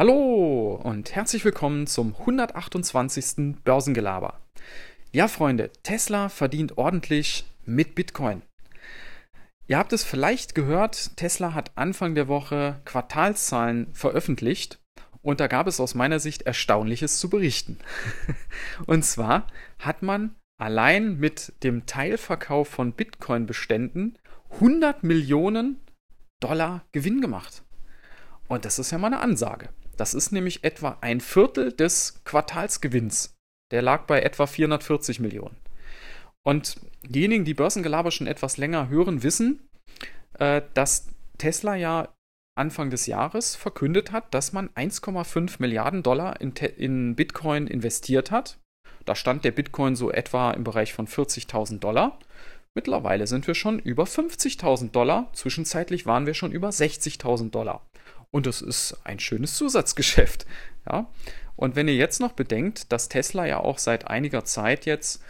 Hallo und herzlich willkommen zum 128. Börsengelaber. Ja, Freunde, Tesla verdient ordentlich mit Bitcoin. Ihr habt es vielleicht gehört, Tesla hat Anfang der Woche Quartalszahlen veröffentlicht und da gab es aus meiner Sicht Erstaunliches zu berichten. und zwar hat man allein mit dem Teilverkauf von Bitcoin-Beständen 100 Millionen Dollar Gewinn gemacht. Und das ist ja mal eine Ansage. Das ist nämlich etwa ein Viertel des Quartalsgewinns. Der lag bei etwa 440 Millionen. Und diejenigen, die Börsengelaber schon etwas länger hören, wissen, äh, dass Tesla ja Anfang des Jahres verkündet hat, dass man 1,5 Milliarden Dollar in, in, Bitcoin investiert hat. Da stand der Bitcoin so etwa im Bereich von 40.000 Dollar. Mittlerweile sind wir schon über 50.000 Dollar. Zwischenzeitlich waren wir schon über 60.000 Dollar. Und das ist ein schönes Zusatzgeschäft. Ja? Und wenn ihr jetzt noch bedenkt, dass Tesla ja auch seit einiger Zeit jetzt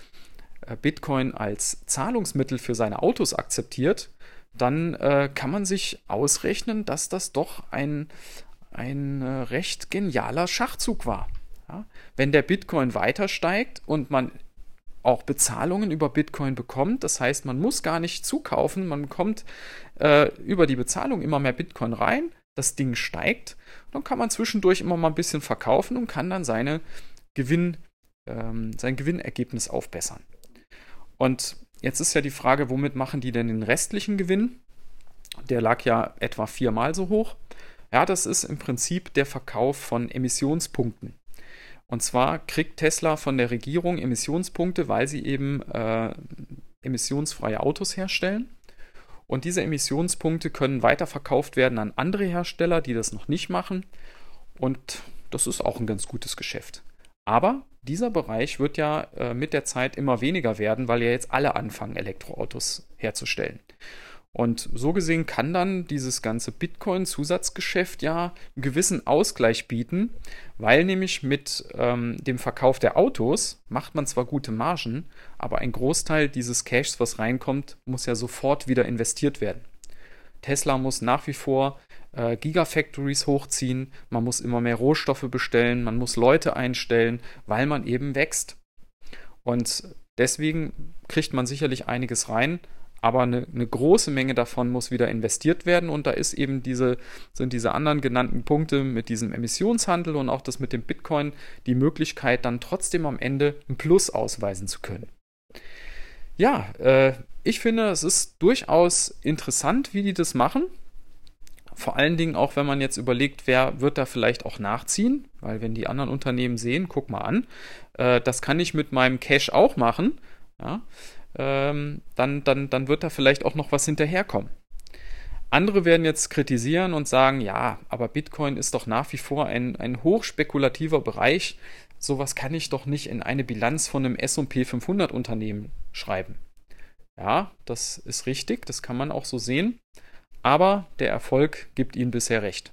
äh, Bitcoin als Zahlungsmittel für seine Autos akzeptiert, dann äh, kann man sich ausrechnen, dass das doch ein, ein äh, recht genialer Schachzug war. Ja? Wenn der Bitcoin weiter steigt und man auch Bezahlungen über Bitcoin bekommt. Das heißt, man muss gar nicht zukaufen, man bekommt äh, über die Bezahlung immer mehr Bitcoin rein, das Ding steigt, dann kann man zwischendurch immer mal ein bisschen verkaufen und kann dann seine Gewinn, ähm, sein Gewinnergebnis aufbessern. Und jetzt ist ja die Frage, womit machen die denn den restlichen Gewinn? Der lag ja etwa viermal so hoch. Ja, das ist im Prinzip der Verkauf von Emissionspunkten. Und zwar kriegt Tesla von der Regierung Emissionspunkte, weil sie eben äh, emissionsfreie Autos herstellen. Und diese Emissionspunkte können weiterverkauft werden an andere Hersteller, die das noch nicht machen. Und das ist auch ein ganz gutes Geschäft. Aber dieser Bereich wird ja äh, mit der Zeit immer weniger werden, weil ja jetzt alle anfangen, Elektroautos herzustellen. Und so gesehen kann dann dieses ganze Bitcoin-Zusatzgeschäft ja einen gewissen Ausgleich bieten, weil nämlich mit ähm, dem Verkauf der Autos macht man zwar gute Margen, aber ein Großteil dieses Cashs, was reinkommt, muss ja sofort wieder investiert werden. Tesla muss nach wie vor äh, Gigafactories hochziehen, man muss immer mehr Rohstoffe bestellen, man muss Leute einstellen, weil man eben wächst. Und deswegen kriegt man sicherlich einiges rein, aber eine, eine, große Menge davon muss wieder investiert werden und da ist eben diese, sind diese anderen genannten Punkte mit diesem Emissionshandel und auch das mit dem Bitcoin die Möglichkeit, dann trotzdem am Ende ein Plus ausweisen zu können. Ja, äh, ich finde, es ist durchaus interessant, wie die das machen. Vor allen Dingen auch, wenn man jetzt überlegt, wer wird da vielleicht auch nachziehen, weil wenn die anderen Unternehmen sehen, guck mal an, äh, das kann ich mit meinem Cash auch machen. Ja, ähm, dann, dann, dann wird da vielleicht auch noch was hinterherkommen. Andere werden jetzt kritisieren und sagen, ja, aber Bitcoin ist doch nach wie vor ein, ein hochspekulativer Bereich. Sowas kann ich doch nicht in eine Bilanz von einem SP 500 Unternehmen schreiben. Ja, das ist richtig, das kann man auch so sehen. Aber der Erfolg gibt Ihnen bisher recht.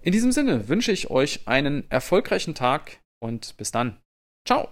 In diesem Sinne wünsche ich euch einen erfolgreichen Tag und bis dann. Ciao!